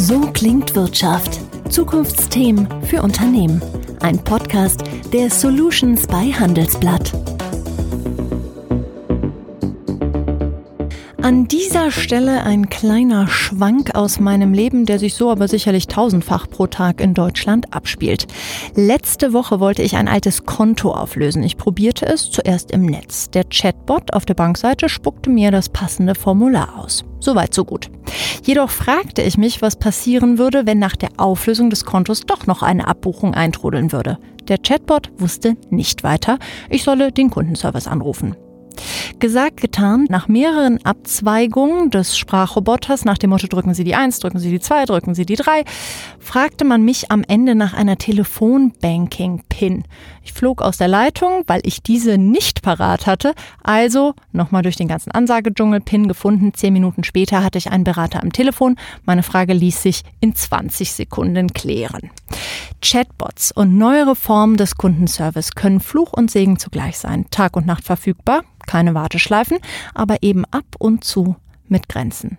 So klingt Wirtschaft. Zukunftsthemen für Unternehmen. Ein Podcast der Solutions bei Handelsblatt. An dieser Stelle ein kleiner Schwank aus meinem Leben, der sich so aber sicherlich tausendfach pro Tag in Deutschland abspielt. Letzte Woche wollte ich ein altes Konto auflösen. Ich probierte es zuerst im Netz. Der Chatbot auf der Bankseite spuckte mir das passende Formular aus. Soweit, so gut. Jedoch fragte ich mich, was passieren würde, wenn nach der Auflösung des Kontos doch noch eine Abbuchung eintrudeln würde. Der Chatbot wusste nicht weiter. Ich solle den Kundenservice anrufen. Gesagt, getan. Nach mehreren Abzweigungen des Sprachroboters, nach dem Motto drücken Sie die 1, drücken Sie die 2, drücken Sie die 3, fragte man mich am Ende nach einer Telefonbanking-PIN. Ich flog aus der Leitung, weil ich diese nicht parat hatte. Also nochmal durch den ganzen Ansagedschungel PIN gefunden. Zehn Minuten später hatte ich einen Berater am Telefon. Meine Frage ließ sich in 20 Sekunden klären. Chatbots und neuere Formen des Kundenservice können Fluch und Segen zugleich sein. Tag und Nacht verfügbar, keine Warteschleifen, aber eben ab und zu mit Grenzen.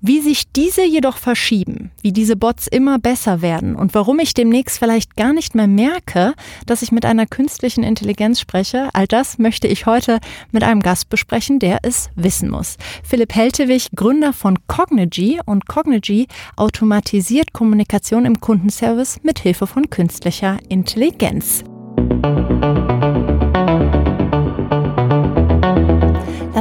Wie sich diese jedoch verschieben, wie diese Bots immer besser werden und warum ich demnächst vielleicht gar nicht mehr merke, dass ich mit einer künstlichen Intelligenz spreche, all das möchte ich heute mit einem Gast besprechen, der es wissen muss. Philipp Heltewig, Gründer von Cognigy und Cognigy automatisiert Kommunikation im Kundenservice mit Hilfe von künstlicher Intelligenz.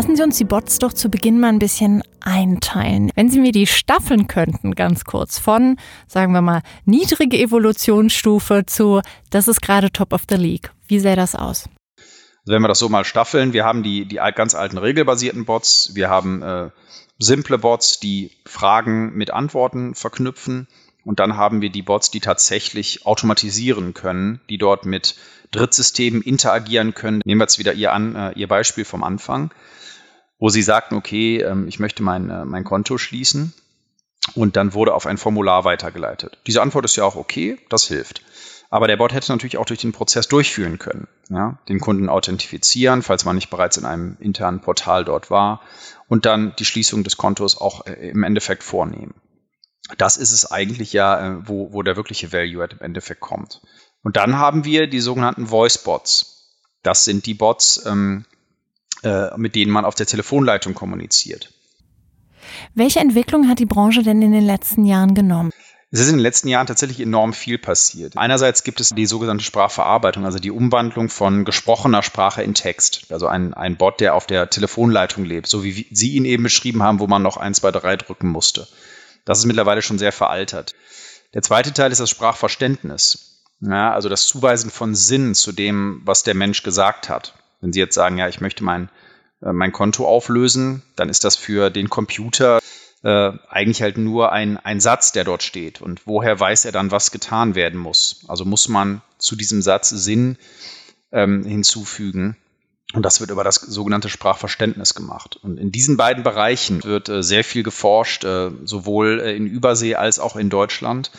Lassen Sie uns die Bots doch zu Beginn mal ein bisschen einteilen. Wenn Sie mir die staffeln könnten, ganz kurz, von, sagen wir mal, niedrige Evolutionsstufe zu, das ist gerade Top of the League. Wie sähe das aus? Also wenn wir das so mal staffeln, wir haben die, die ganz alten regelbasierten Bots, wir haben äh, simple Bots, die Fragen mit Antworten verknüpfen und dann haben wir die Bots, die tatsächlich automatisieren können, die dort mit Drittsystemen interagieren können. Nehmen wir jetzt wieder Ihr, an, äh, Ihr Beispiel vom Anfang wo sie sagten, okay, ähm, ich möchte mein, äh, mein Konto schließen. Und dann wurde auf ein Formular weitergeleitet. Diese Antwort ist ja auch okay, das hilft. Aber der Bot hätte natürlich auch durch den Prozess durchführen können. Ja? Den Kunden authentifizieren, falls man nicht bereits in einem internen Portal dort war. Und dann die Schließung des Kontos auch äh, im Endeffekt vornehmen. Das ist es eigentlich ja, äh, wo, wo der wirkliche Value im Endeffekt kommt. Und dann haben wir die sogenannten Voice Bots. Das sind die Bots, ähm, äh, mit denen man auf der Telefonleitung kommuniziert. Welche Entwicklung hat die Branche denn in den letzten Jahren genommen? Es ist in den letzten Jahren tatsächlich enorm viel passiert. Einerseits gibt es die sogenannte Sprachverarbeitung, also die Umwandlung von gesprochener Sprache in Text. Also ein, ein Bot, der auf der Telefonleitung lebt, so wie Sie ihn eben beschrieben haben, wo man noch 1, 2, 3 drücken musste. Das ist mittlerweile schon sehr veraltert. Der zweite Teil ist das Sprachverständnis. Ja, also das Zuweisen von Sinn zu dem, was der Mensch gesagt hat. Wenn Sie jetzt sagen, ja, ich möchte mein, äh, mein Konto auflösen, dann ist das für den Computer äh, eigentlich halt nur ein, ein Satz, der dort steht. Und woher weiß er dann, was getan werden muss? Also muss man zu diesem Satz Sinn ähm, hinzufügen. Und das wird über das sogenannte Sprachverständnis gemacht. Und in diesen beiden Bereichen wird äh, sehr viel geforscht, äh, sowohl äh, in Übersee als auch in Deutschland.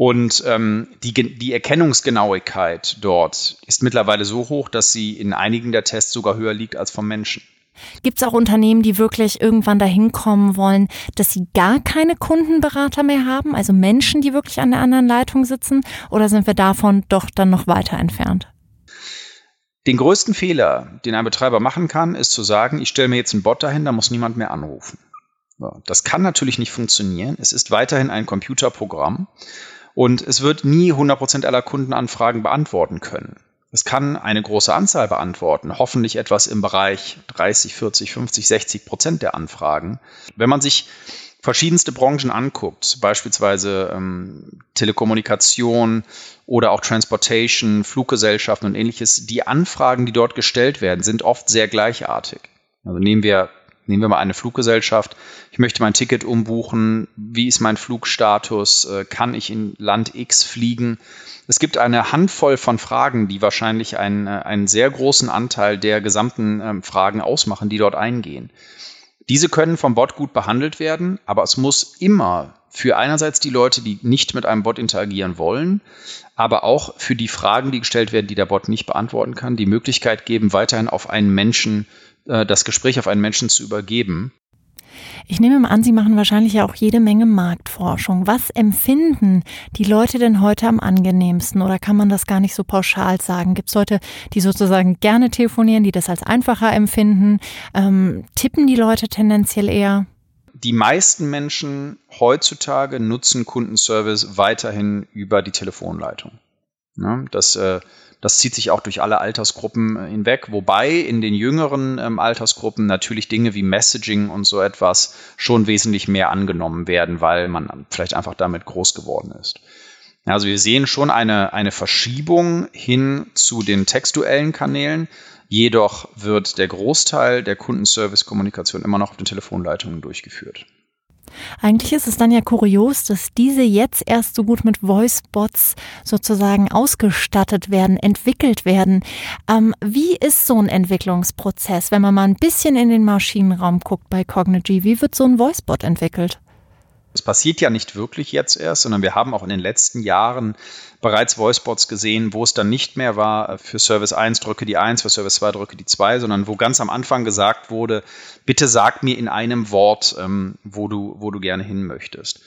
Und ähm, die, die Erkennungsgenauigkeit dort ist mittlerweile so hoch, dass sie in einigen der Tests sogar höher liegt als vom Menschen. Gibt es auch Unternehmen, die wirklich irgendwann dahin kommen wollen, dass sie gar keine Kundenberater mehr haben, also Menschen, die wirklich an der anderen Leitung sitzen? Oder sind wir davon doch dann noch weiter entfernt? Den größten Fehler, den ein Betreiber machen kann, ist zu sagen, ich stelle mir jetzt einen Bot dahin, da muss niemand mehr anrufen. Das kann natürlich nicht funktionieren. Es ist weiterhin ein Computerprogramm und es wird nie 100% aller Kundenanfragen beantworten können. Es kann eine große Anzahl beantworten, hoffentlich etwas im Bereich 30, 40, 50, 60 Prozent der Anfragen. Wenn man sich verschiedenste Branchen anguckt, beispielsweise ähm, Telekommunikation oder auch Transportation, Fluggesellschaften und ähnliches, die Anfragen, die dort gestellt werden, sind oft sehr gleichartig. Also nehmen wir Nehmen wir mal eine Fluggesellschaft. Ich möchte mein Ticket umbuchen. Wie ist mein Flugstatus? Äh, kann ich in Land X fliegen? Es gibt eine Handvoll von Fragen, die wahrscheinlich einen, äh, einen sehr großen Anteil der gesamten ähm, Fragen ausmachen, die dort eingehen. Diese können vom Bot gut behandelt werden, aber es muss immer für einerseits die Leute, die nicht mit einem Bot interagieren wollen, aber auch für die Fragen, die gestellt werden, die der Bot nicht beantworten kann, die Möglichkeit geben, weiterhin auf einen Menschen äh, das Gespräch auf einen Menschen zu übergeben. Ich nehme mal an, Sie machen wahrscheinlich ja auch jede Menge Marktforschung. Was empfinden die Leute denn heute am angenehmsten oder kann man das gar nicht so pauschal sagen? Gibt es Leute, die sozusagen gerne telefonieren, die das als einfacher empfinden? Ähm, tippen die Leute tendenziell eher? Die meisten Menschen heutzutage nutzen Kundenservice weiterhin über die Telefonleitung. Ja, das äh, das zieht sich auch durch alle Altersgruppen äh, hinweg, wobei in den jüngeren ähm, Altersgruppen natürlich Dinge wie Messaging und so etwas schon wesentlich mehr angenommen werden, weil man vielleicht einfach damit groß geworden ist. Also wir sehen schon eine, eine Verschiebung hin zu den textuellen Kanälen. Jedoch wird der Großteil der Kundenservice-Kommunikation immer noch auf den Telefonleitungen durchgeführt. Eigentlich ist es dann ja kurios, dass diese jetzt erst so gut mit Voicebots sozusagen ausgestattet werden, entwickelt werden. Ähm, wie ist so ein Entwicklungsprozess, wenn man mal ein bisschen in den Maschinenraum guckt bei Cognigy? Wie wird so ein Voicebot entwickelt? Es passiert ja nicht wirklich jetzt erst, sondern wir haben auch in den letzten Jahren bereits Voicebots gesehen, wo es dann nicht mehr war, äh, für Service 1 drücke die 1, für Service 2 drücke die 2, sondern wo ganz am Anfang gesagt wurde, bitte sag mir in einem Wort, ähm, wo, du, wo du gerne hin möchtest.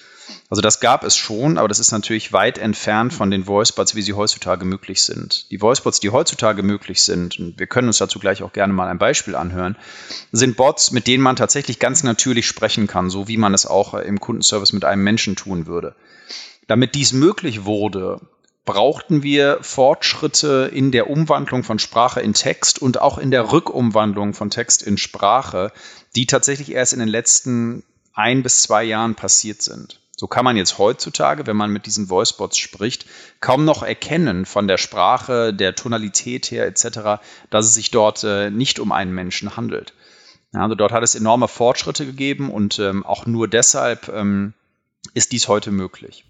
Also das gab es schon, aber das ist natürlich weit entfernt von den Voicebots, wie sie heutzutage möglich sind. Die Voicebots, die heutzutage möglich sind, und wir können uns dazu gleich auch gerne mal ein Beispiel anhören, sind Bots, mit denen man tatsächlich ganz natürlich sprechen kann, so wie man es auch im Kundenservice mit einem Menschen tun würde. Damit dies möglich wurde, brauchten wir Fortschritte in der Umwandlung von Sprache in Text und auch in der Rückumwandlung von Text in Sprache, die tatsächlich erst in den letzten ein bis zwei Jahren passiert sind. So kann man jetzt heutzutage, wenn man mit diesen Voicebots spricht, kaum noch erkennen von der Sprache, der Tonalität her etc., dass es sich dort äh, nicht um einen Menschen handelt. Ja, also dort hat es enorme Fortschritte gegeben und ähm, auch nur deshalb ähm, ist dies heute möglich.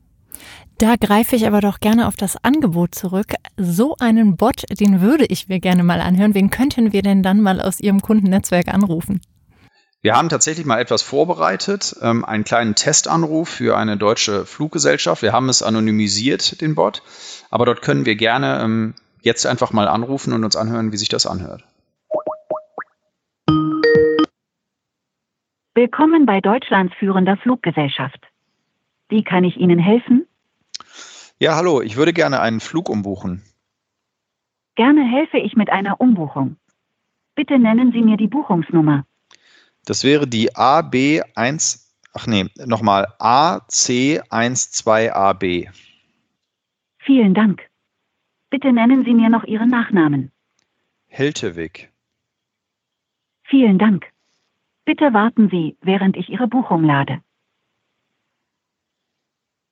Da greife ich aber doch gerne auf das Angebot zurück. So einen Bot, den würde ich mir gerne mal anhören. Wen könnten wir denn dann mal aus Ihrem Kundennetzwerk anrufen? Wir haben tatsächlich mal etwas vorbereitet, ähm, einen kleinen Testanruf für eine deutsche Fluggesellschaft. Wir haben es anonymisiert, den Bot, aber dort können wir gerne ähm, jetzt einfach mal anrufen und uns anhören, wie sich das anhört. Willkommen bei Deutschlands führender Fluggesellschaft. Wie kann ich Ihnen helfen? Ja, hallo, ich würde gerne einen Flug umbuchen. Gerne helfe ich mit einer Umbuchung. Bitte nennen Sie mir die Buchungsnummer. Das wäre die AB1, ach nee, nochmal AC12AB. Vielen Dank. Bitte nennen Sie mir noch Ihren Nachnamen. Heltewig. Vielen Dank. Bitte warten Sie, während ich Ihre Buchung lade.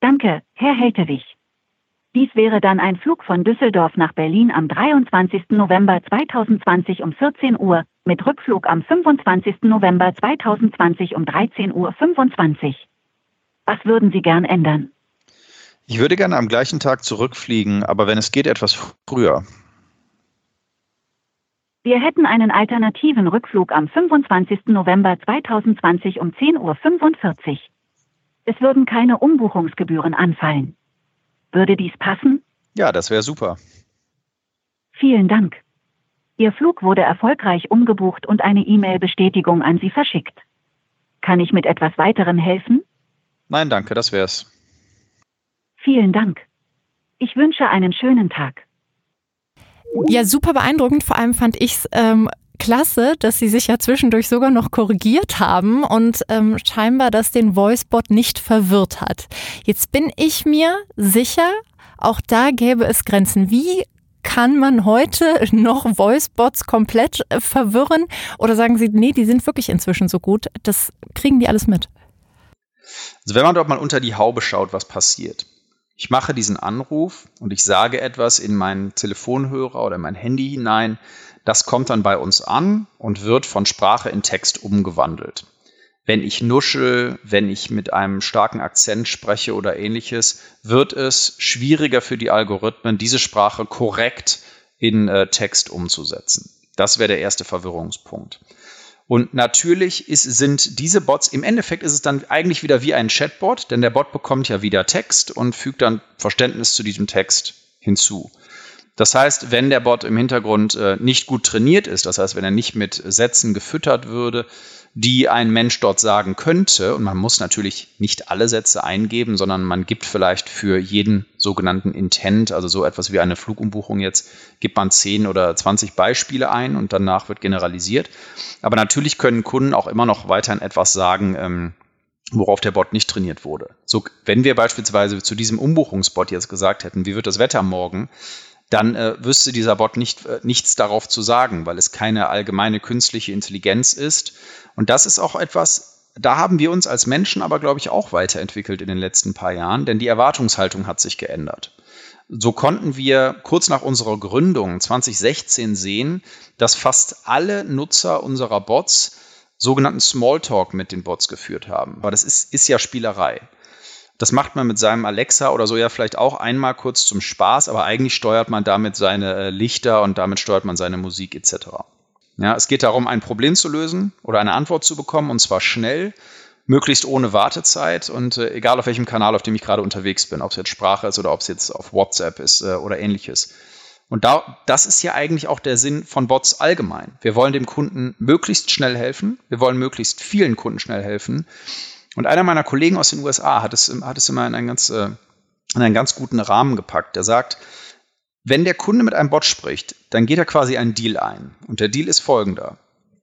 Danke, Herr Heltewig. Dies wäre dann ein Flug von Düsseldorf nach Berlin am 23. November 2020 um 14 Uhr mit Rückflug am 25. November 2020 um 13.25 Uhr. Was würden Sie gern ändern? Ich würde gerne am gleichen Tag zurückfliegen, aber wenn es geht, etwas früher. Wir hätten einen alternativen Rückflug am 25. November 2020 um 10.45 Uhr. Es würden keine Umbuchungsgebühren anfallen. Würde dies passen? Ja, das wäre super. Vielen Dank. Ihr Flug wurde erfolgreich umgebucht und eine E-Mail-Bestätigung an Sie verschickt. Kann ich mit etwas weiterem helfen? Nein, danke, das wär's. Vielen Dank. Ich wünsche einen schönen Tag. Ja, super beeindruckend. Vor allem fand ich es ähm, klasse, dass Sie sich ja zwischendurch sogar noch korrigiert haben und ähm, scheinbar das den Voicebot nicht verwirrt hat. Jetzt bin ich mir sicher, auch da gäbe es Grenzen. Wie kann man heute noch Voicebots komplett äh, verwirren? Oder sagen Sie, nee, die sind wirklich inzwischen so gut, das kriegen die alles mit? Also wenn man dort mal unter die Haube schaut, was passiert. Ich mache diesen Anruf und ich sage etwas in meinen Telefonhörer oder mein Handy hinein. Das kommt dann bei uns an und wird von Sprache in Text umgewandelt wenn ich nuschel, wenn ich mit einem starken Akzent spreche oder ähnliches, wird es schwieriger für die Algorithmen, diese Sprache korrekt in äh, Text umzusetzen. Das wäre der erste Verwirrungspunkt. Und natürlich ist, sind diese Bots, im Endeffekt ist es dann eigentlich wieder wie ein Chatbot, denn der Bot bekommt ja wieder Text und fügt dann Verständnis zu diesem Text hinzu. Das heißt, wenn der Bot im Hintergrund äh, nicht gut trainiert ist, das heißt, wenn er nicht mit Sätzen gefüttert würde, die ein Mensch dort sagen könnte, und man muss natürlich nicht alle Sätze eingeben, sondern man gibt vielleicht für jeden sogenannten Intent, also so etwas wie eine Flugumbuchung jetzt, gibt man 10 oder 20 Beispiele ein und danach wird generalisiert. Aber natürlich können Kunden auch immer noch weiterhin etwas sagen, ähm, worauf der Bot nicht trainiert wurde. So, wenn wir beispielsweise zu diesem Umbuchungsbot jetzt gesagt hätten, wie wird das Wetter morgen, dann äh, wüsste dieser Bot nicht, äh, nichts darauf zu sagen, weil es keine allgemeine künstliche Intelligenz ist. Und das ist auch etwas, da haben wir uns als Menschen aber, glaube ich, auch weiterentwickelt in den letzten paar Jahren, denn die Erwartungshaltung hat sich geändert. So konnten wir kurz nach unserer Gründung 2016 sehen, dass fast alle Nutzer unserer Bots sogenannten Smalltalk mit den Bots geführt haben. Aber das ist, ist ja Spielerei. Das macht man mit seinem Alexa oder so ja vielleicht auch einmal kurz zum Spaß, aber eigentlich steuert man damit seine äh, Lichter und damit steuert man seine Musik etc. Ja, es geht darum, ein Problem zu lösen oder eine Antwort zu bekommen und zwar schnell, möglichst ohne Wartezeit und äh, egal auf welchem Kanal, auf dem ich gerade unterwegs bin, ob es jetzt Sprache ist oder ob es jetzt auf WhatsApp ist äh, oder ähnliches. Und da, das ist ja eigentlich auch der Sinn von Bots allgemein. Wir wollen dem Kunden möglichst schnell helfen. Wir wollen möglichst vielen Kunden schnell helfen. Und einer meiner Kollegen aus den USA hat es, hat es immer in einen, ganz, äh, in einen ganz guten Rahmen gepackt. Der sagt, wenn der Kunde mit einem Bot spricht, dann geht er quasi einen Deal ein. Und der Deal ist folgender.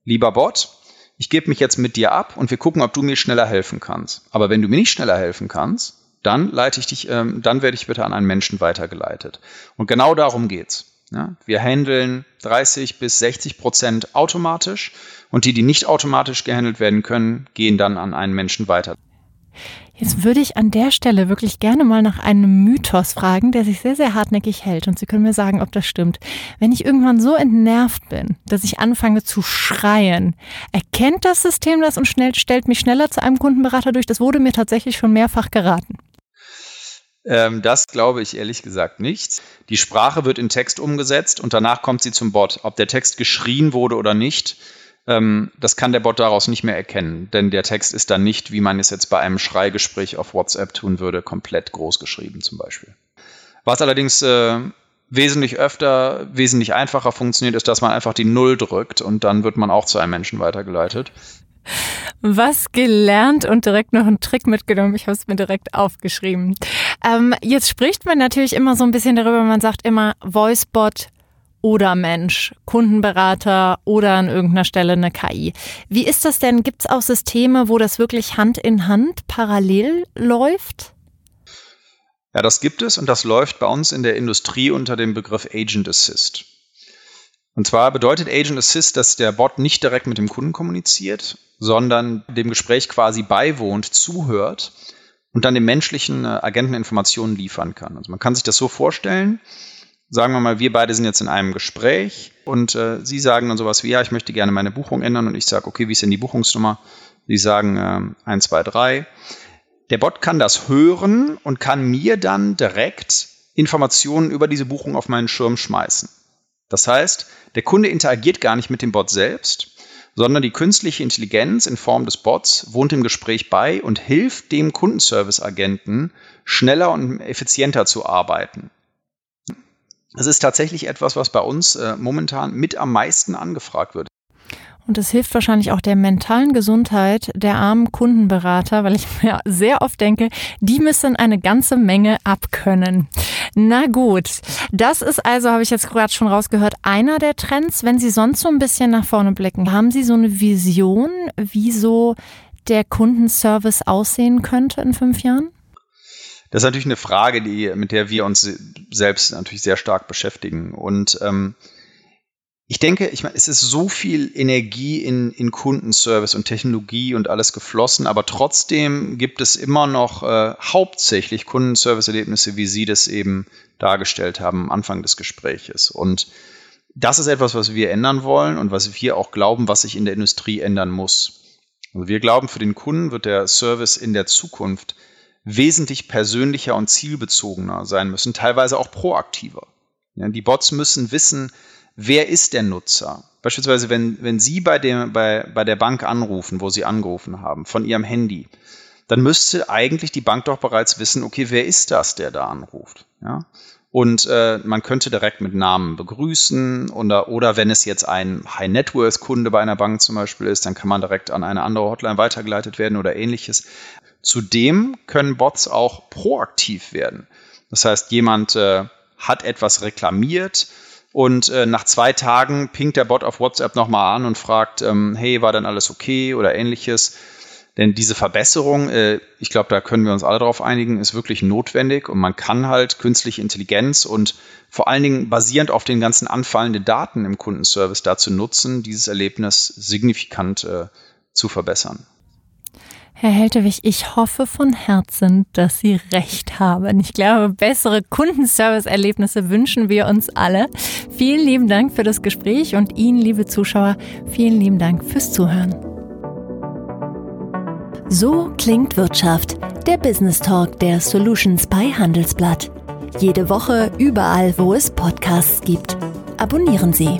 Lieber Bot, ich gebe mich jetzt mit dir ab und wir gucken, ob du mir schneller helfen kannst. Aber wenn du mir nicht schneller helfen kannst, dann leite ich dich, ähm, dann werde ich bitte an einen Menschen weitergeleitet. Und genau darum geht's. Ja, wir handeln 30 bis 60 Prozent automatisch und die, die nicht automatisch gehandelt werden können, gehen dann an einen Menschen weiter. Jetzt würde ich an der Stelle wirklich gerne mal nach einem Mythos fragen, der sich sehr, sehr hartnäckig hält. Und Sie können mir sagen, ob das stimmt. Wenn ich irgendwann so entnervt bin, dass ich anfange zu schreien, erkennt das System das und schnell, stellt mich schneller zu einem Kundenberater durch? Das wurde mir tatsächlich schon mehrfach geraten. Ähm, das glaube ich ehrlich gesagt nicht. Die Sprache wird in Text umgesetzt und danach kommt sie zum Bot. Ob der Text geschrien wurde oder nicht, ähm, das kann der Bot daraus nicht mehr erkennen, denn der Text ist dann nicht, wie man es jetzt bei einem Schreigespräch auf WhatsApp tun würde, komplett groß geschrieben zum Beispiel. Was allerdings äh, wesentlich öfter, wesentlich einfacher funktioniert, ist, dass man einfach die Null drückt und dann wird man auch zu einem Menschen weitergeleitet. Was gelernt und direkt noch einen Trick mitgenommen. Ich habe es mir direkt aufgeschrieben. Ähm, jetzt spricht man natürlich immer so ein bisschen darüber, man sagt immer Voicebot oder Mensch, Kundenberater oder an irgendeiner Stelle eine KI. Wie ist das denn? Gibt es auch Systeme, wo das wirklich Hand in Hand parallel läuft? Ja, das gibt es und das läuft bei uns in der Industrie unter dem Begriff Agent Assist. Und zwar bedeutet Agent Assist, dass der Bot nicht direkt mit dem Kunden kommuniziert, sondern dem Gespräch quasi beiwohnt, zuhört und dann dem menschlichen äh, Agenten Informationen liefern kann. Also man kann sich das so vorstellen, sagen wir mal, wir beide sind jetzt in einem Gespräch und äh, Sie sagen dann sowas wie, ja, ich möchte gerne meine Buchung ändern und ich sage, okay, wie ist denn die Buchungsnummer? Sie sagen äh, 1, 2, 3. Der Bot kann das hören und kann mir dann direkt Informationen über diese Buchung auf meinen Schirm schmeißen. Das heißt, der Kunde interagiert gar nicht mit dem Bot selbst, sondern die künstliche Intelligenz in Form des Bots wohnt im Gespräch bei und hilft dem Kundenservice-Agenten, schneller und effizienter zu arbeiten. Es ist tatsächlich etwas, was bei uns äh, momentan mit am meisten angefragt wird. Und es hilft wahrscheinlich auch der mentalen Gesundheit der armen Kundenberater, weil ich mir sehr oft denke, die müssen eine ganze Menge abkönnen. Na gut, das ist also, habe ich jetzt gerade schon rausgehört, einer der Trends. Wenn Sie sonst so ein bisschen nach vorne blicken, haben Sie so eine Vision, wie so der Kundenservice aussehen könnte in fünf Jahren? Das ist natürlich eine Frage, die, mit der wir uns selbst natürlich sehr stark beschäftigen. Und ähm, ich denke, ich meine, es ist so viel Energie in, in Kundenservice und Technologie und alles geflossen, aber trotzdem gibt es immer noch äh, hauptsächlich Kundenservice-Erlebnisse, wie Sie das eben dargestellt haben am Anfang des Gespräches. Und das ist etwas, was wir ändern wollen und was wir auch glauben, was sich in der Industrie ändern muss. Also wir glauben, für den Kunden wird der Service in der Zukunft wesentlich persönlicher und zielbezogener sein müssen, teilweise auch proaktiver. Ja, die Bots müssen wissen, wer ist der Nutzer. Beispielsweise, wenn, wenn Sie bei, dem, bei, bei der Bank anrufen, wo Sie angerufen haben, von Ihrem Handy, dann müsste eigentlich die Bank doch bereits wissen, okay, wer ist das, der da anruft? Ja? und äh, man könnte direkt mit Namen begrüßen oder, oder wenn es jetzt ein High-Net-Worth-Kunde bei einer Bank zum Beispiel ist, dann kann man direkt an eine andere Hotline weitergeleitet werden oder ähnliches. Zudem können Bots auch proaktiv werden. Das heißt, jemand äh, hat etwas reklamiert und äh, nach zwei Tagen pinkt der Bot auf WhatsApp nochmal an und fragt, ähm, hey, war denn alles okay oder ähnliches. Denn diese Verbesserung, äh, ich glaube, da können wir uns alle darauf einigen, ist wirklich notwendig und man kann halt künstliche Intelligenz und vor allen Dingen basierend auf den ganzen anfallenden Daten im Kundenservice dazu nutzen, dieses Erlebnis signifikant äh, zu verbessern. Herr Heltewig, ich hoffe von Herzen, dass Sie recht haben. Ich glaube, bessere Kundenservice-Erlebnisse wünschen wir uns alle. Vielen lieben Dank für das Gespräch und Ihnen, liebe Zuschauer, vielen lieben Dank fürs Zuhören. So klingt Wirtschaft, der Business Talk der Solutions bei Handelsblatt. Jede Woche überall, wo es Podcasts gibt. Abonnieren Sie.